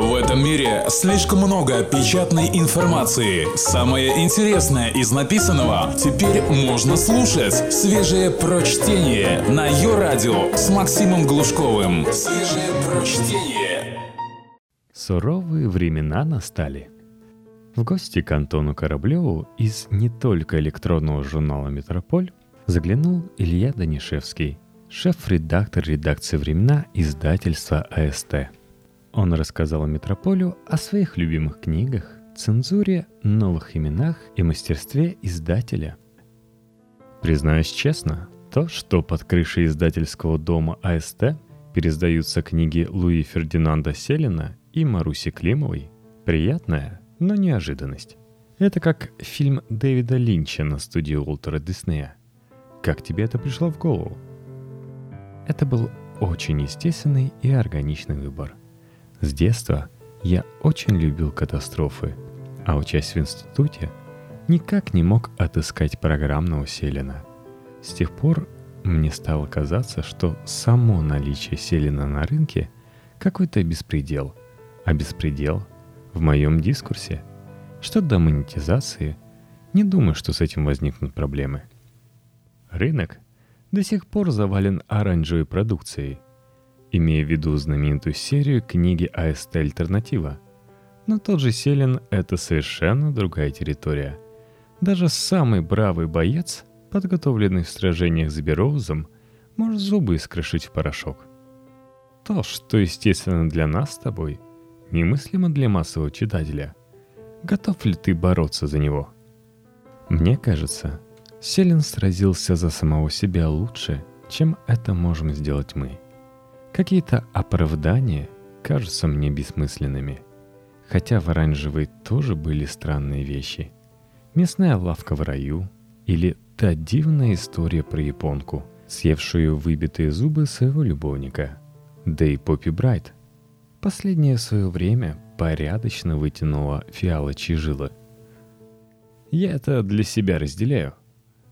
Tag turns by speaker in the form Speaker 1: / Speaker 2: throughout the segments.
Speaker 1: В этом мире слишком много печатной информации. Самое интересное из написанного теперь можно слушать. Свежее прочтение на ее радио с Максимом Глушковым. Свежее прочтение.
Speaker 2: Суровые времена настали. В гости к Антону Кораблеву из не только электронного журнала «Метрополь» заглянул Илья Данишевский, шеф-редактор редакции «Времена» издательства АСТ. Он рассказал Метрополю о своих любимых книгах, цензуре, новых именах и мастерстве издателя. Признаюсь честно, то, что под крышей издательского дома АСТ пересдаются книги Луи Фердинанда Селина и Маруси Климовой, приятная, но неожиданность. Это как фильм Дэвида Линча на студии Уолтера Диснея. Как тебе это пришло в голову? Это был очень естественный и органичный выбор. С детства я очень любил катастрофы, а учась в институте, никак не мог отыскать программного Селина. С тех пор мне стало казаться, что само наличие Селина на рынке – какой-то беспредел. А беспредел в моем дискурсе. Что до монетизации, не думаю, что с этим возникнут проблемы. Рынок до сих пор завален оранжевой продукцией – имея в виду знаменитую серию книги АСТ «Альтернатива». Но тот же Селин — это совершенно другая территория. Даже самый бравый боец, подготовленный в сражениях с Бероузом, может зубы искрошить в порошок. То, что естественно для нас с тобой, немыслимо для массового читателя. Готов ли ты бороться за него? Мне кажется, Селин сразился за самого себя лучше, чем это можем сделать мы. Какие-то оправдания кажутся мне бессмысленными. Хотя в оранжевой тоже были странные вещи. Мясная лавка в раю или та дивная история про японку, съевшую выбитые зубы своего любовника. Да и Поппи Брайт. Последнее свое время порядочно вытянула фиалочьи жилы. Я это для себя разделяю.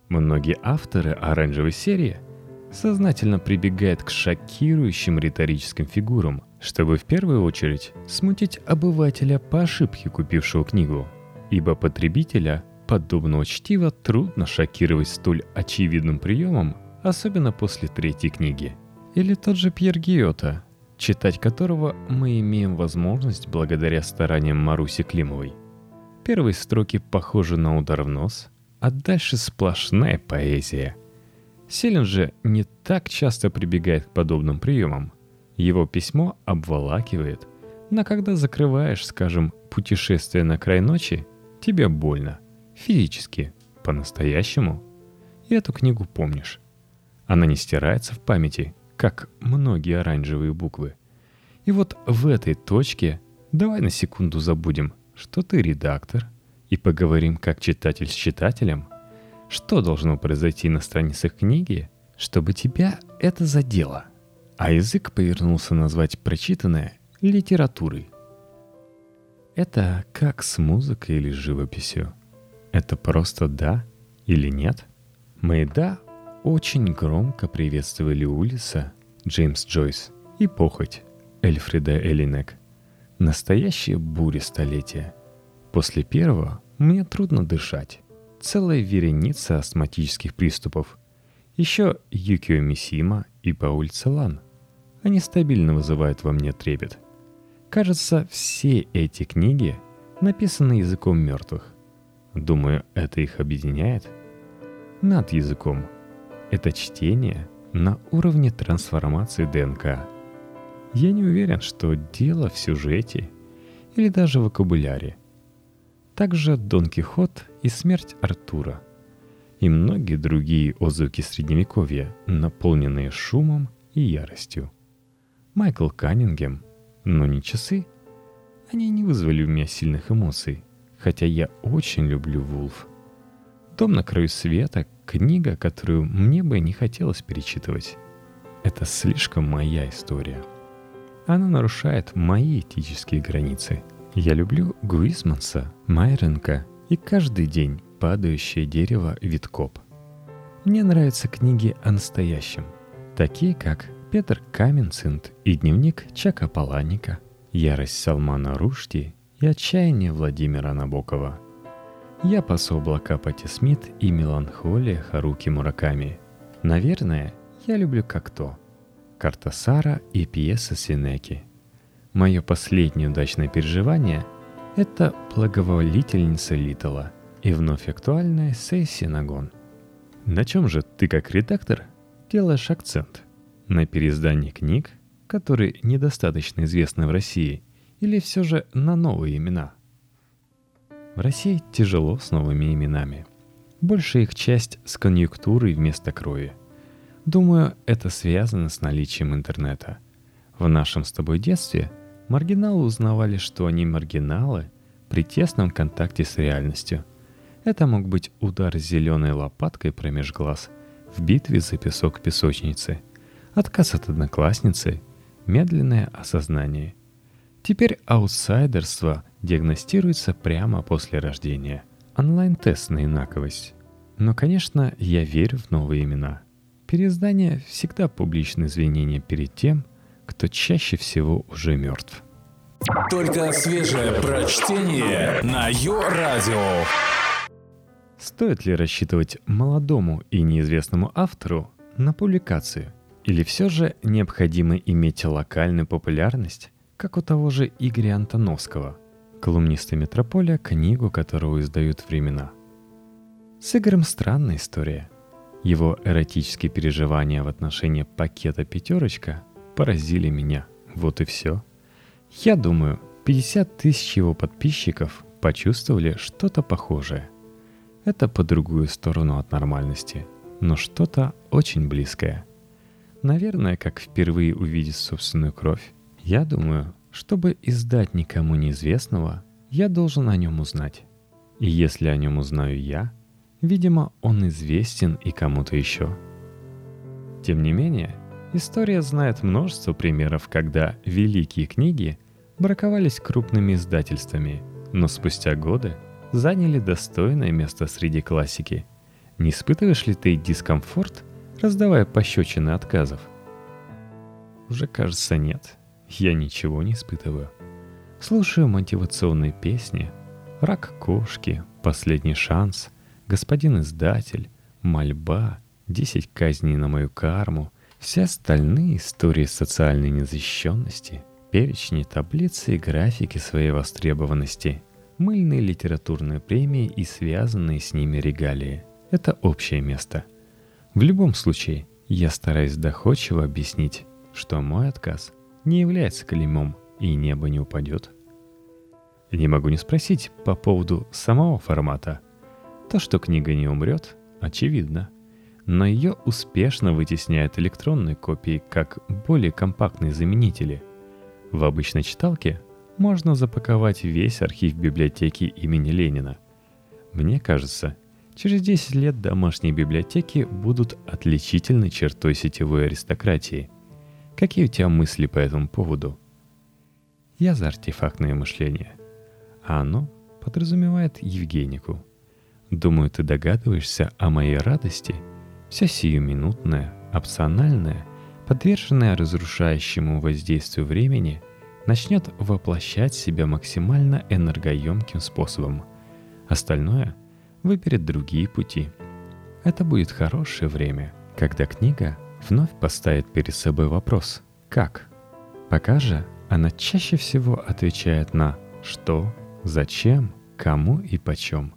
Speaker 2: Многие авторы оранжевой серии – сознательно прибегает к шокирующим риторическим фигурам, чтобы в первую очередь смутить обывателя по ошибке купившего книгу, ибо потребителя подобного чтива трудно шокировать столь очевидным приемом, особенно после третьей книги. Или тот же Пьер Гиота, читать которого мы имеем возможность благодаря стараниям Маруси Климовой. Первые строки похожи на удар в нос, а дальше сплошная поэзия – Селин же не так часто прибегает к подобным приемам. Его письмо обволакивает, но когда закрываешь, скажем, путешествие на край ночи, тебе больно. Физически, по-настоящему. И эту книгу помнишь. Она не стирается в памяти, как многие оранжевые буквы. И вот в этой точке давай на секунду забудем, что ты редактор, и поговорим как читатель с читателем – что должно произойти на страницах книги, чтобы тебя это задело? А язык повернулся назвать прочитанное литературой. Это как с музыкой или живописью. Это просто да или нет? Мы да очень громко приветствовали Улиса, Джеймс Джойс и похоть Эльфрида Элинек. Настоящая буря столетия. После первого мне трудно дышать целая вереница астматических приступов. Еще Юкио Мисима и Пауль Целан. Они стабильно вызывают во мне трепет. Кажется, все эти книги написаны языком мертвых. Думаю, это их объединяет. Над языком. Это чтение на уровне трансформации ДНК. Я не уверен, что дело в сюжете или даже в вокабуляре – также Дон Кихот и смерть Артура. И многие другие отзвуки Средневековья, наполненные шумом и яростью. Майкл Каннингем, но не часы. Они не вызвали у меня сильных эмоций, хотя я очень люблю Вулф. «Дом на краю света» — книга, которую мне бы не хотелось перечитывать. Это слишком моя история. Она нарушает мои этические границы — я люблю Гуисманса, Майренка и каждый день падающее дерево Виткоп. Мне нравятся книги о настоящем, такие как Петр Каменцинд и дневник Чака Паланика, ярость Салмана Рушти и отчаяние Владимира Набокова. Я пасу облака Пати Смит и меланхолия Харуки Мураками. Наверное, я люблю как то. Картасара и пьеса Синеки. Мое последнее удачное переживание — это благоволительница Литла и вновь актуальная сессия Нагон. На чем же ты как редактор делаешь акцент? На переиздании книг, которые недостаточно известны в России, или все же на новые имена? В России тяжело с новыми именами. Большая их часть с конъюнктурой вместо крови. Думаю, это связано с наличием интернета. В нашем с тобой детстве маргиналы узнавали, что они маргиналы при тесном контакте с реальностью. Это мог быть удар зеленой лопаткой промеж глаз в битве за песок песочницы, отказ от одноклассницы, медленное осознание. Теперь аутсайдерство диагностируется прямо после рождения. Онлайн-тест на инаковость. Но, конечно, я верю в новые имена – Переиздание всегда публичное извинение перед тем, кто чаще всего уже мертв.
Speaker 1: Только свежее прочтение на Йо-Радио.
Speaker 2: Стоит ли рассчитывать молодому и неизвестному автору на публикацию? Или все же необходимо иметь локальную популярность, как у того же Игоря Антоновского, колумниста «Метрополя», книгу которого издают времена? С Игорем странная история – его эротические переживания в отношении пакета «Пятерочка» поразили меня. Вот и все. Я думаю, 50 тысяч его подписчиков почувствовали что-то похожее. Это по другую сторону от нормальности, но что-то очень близкое. Наверное, как впервые увидеть собственную кровь. Я думаю, чтобы издать никому неизвестного, я должен о нем узнать. И если о нем узнаю я – Видимо, он известен и кому-то еще. Тем не менее, история знает множество примеров, когда великие книги браковались крупными издательствами, но спустя годы заняли достойное место среди классики. Не испытываешь ли ты дискомфорт, раздавая пощечины отказов? Уже кажется нет. Я ничего не испытываю. Слушаю мотивационные песни, рак кошки, последний шанс — господин издатель, мольба, десять казней на мою карму, все остальные истории социальной незащищенности, перечни, таблицы и графики своей востребованности, мыльные литературные премии и связанные с ними регалии. Это общее место. В любом случае, я стараюсь доходчиво объяснить, что мой отказ не является клеймом и небо не упадет. Не могу не спросить по поводу самого формата – то, что книга не умрет, очевидно. Но ее успешно вытесняют электронные копии как более компактные заменители. В обычной читалке можно запаковать весь архив библиотеки имени Ленина. Мне кажется, через 10 лет домашние библиотеки будут отличительной чертой сетевой аристократии. Какие у тебя мысли по этому поводу? Я за артефактное мышление. А оно подразумевает Евгенику – Думаю, ты догадываешься о моей радости, вся сиюминутная, опциональная, подверженная разрушающему воздействию времени, начнет воплощать себя максимально энергоемким способом. Остальное выберет другие пути. Это будет хорошее время, когда книга вновь поставит перед собой вопрос «как?». Пока же она чаще всего отвечает на «что?», «зачем?», «кому» и «почем?».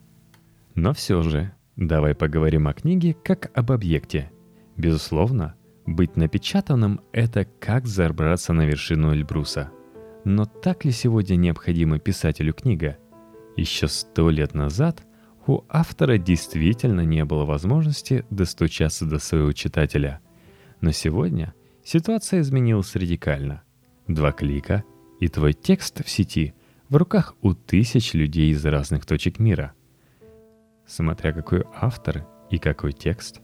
Speaker 2: Но все же, давай поговорим о книге как об объекте. Безусловно, быть напечатанным — это как забраться на вершину Эльбруса. Но так ли сегодня необходима писателю книга? Еще сто лет назад у автора действительно не было возможности достучаться до своего читателя. Но сегодня ситуация изменилась радикально. Два клика, и твой текст в сети в руках у тысяч людей из разных точек мира — смотря какой автор и какой текст.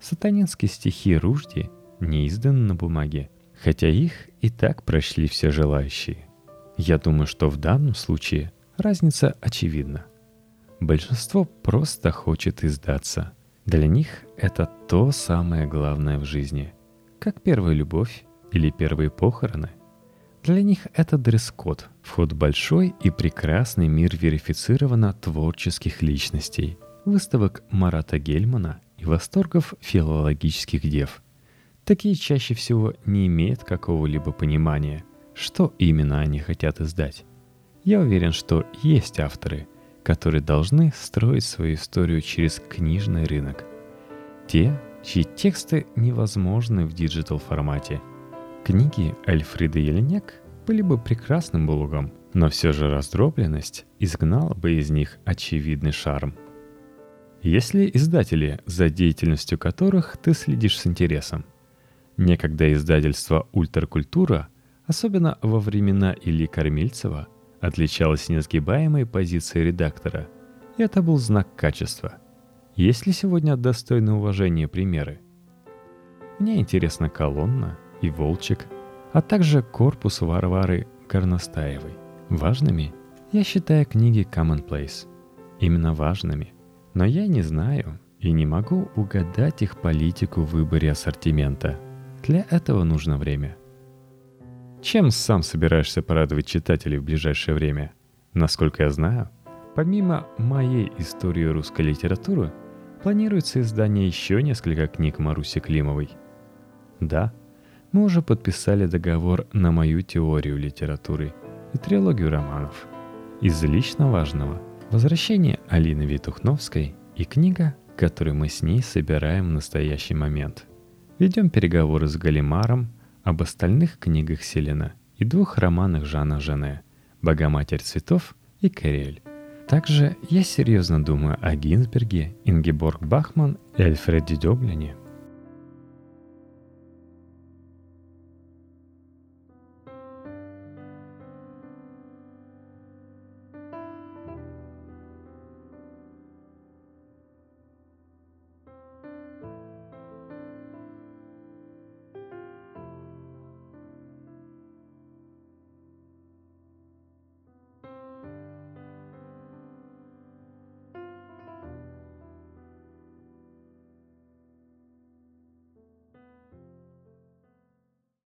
Speaker 2: Сатанинские стихи Ружди не изданы на бумаге, хотя их и так прошли все желающие. Я думаю, что в данном случае разница очевидна. Большинство просто хочет издаться. Для них это то самое главное в жизни, как первая любовь или первые похороны. Для них это дресс-код, вход в большой и прекрасный мир верифицированно творческих личностей, выставок Марата Гельмана и восторгов филологических дев. Такие чаще всего не имеют какого-либо понимания, что именно они хотят издать. Я уверен, что есть авторы, которые должны строить свою историю через книжный рынок. Те, чьи тексты невозможны в digital формате. Книги Эльфриды Елинек были бы прекрасным блогом, но все же раздробленность изгнала бы из них очевидный шарм. Есть ли издатели, за деятельностью которых ты следишь с интересом. Некогда издательство «Ультракультура», особенно во времена Ильи Кормильцева, отличалось несгибаемой позицией редактора, и это был знак качества – есть ли сегодня достойные уважения примеры? Мне интересна колонна и волчик, а также корпус Варвары Горностаевой. Важными я считаю книги Commonplace. Именно важными. Но я не знаю и не могу угадать их политику в выборе ассортимента. Для этого нужно время. Чем сам собираешься порадовать читателей в ближайшее время? Насколько я знаю, помимо моей истории русской литературы – Планируется издание еще несколько книг Маруси Климовой. Да, мы уже подписали договор на мою теорию литературы и трилогию романов. Из лично важного – «Возвращение Алины Витухновской» и книга, которую мы с ней собираем в настоящий момент. Ведем переговоры с Галимаром об остальных книгах Селена и двух романах Жана Жене «Богоматерь цветов» и «Кэрриэль». Также я серьезно думаю о Гинзберге, Ингеборг Бахман и Альфреде Дёблине.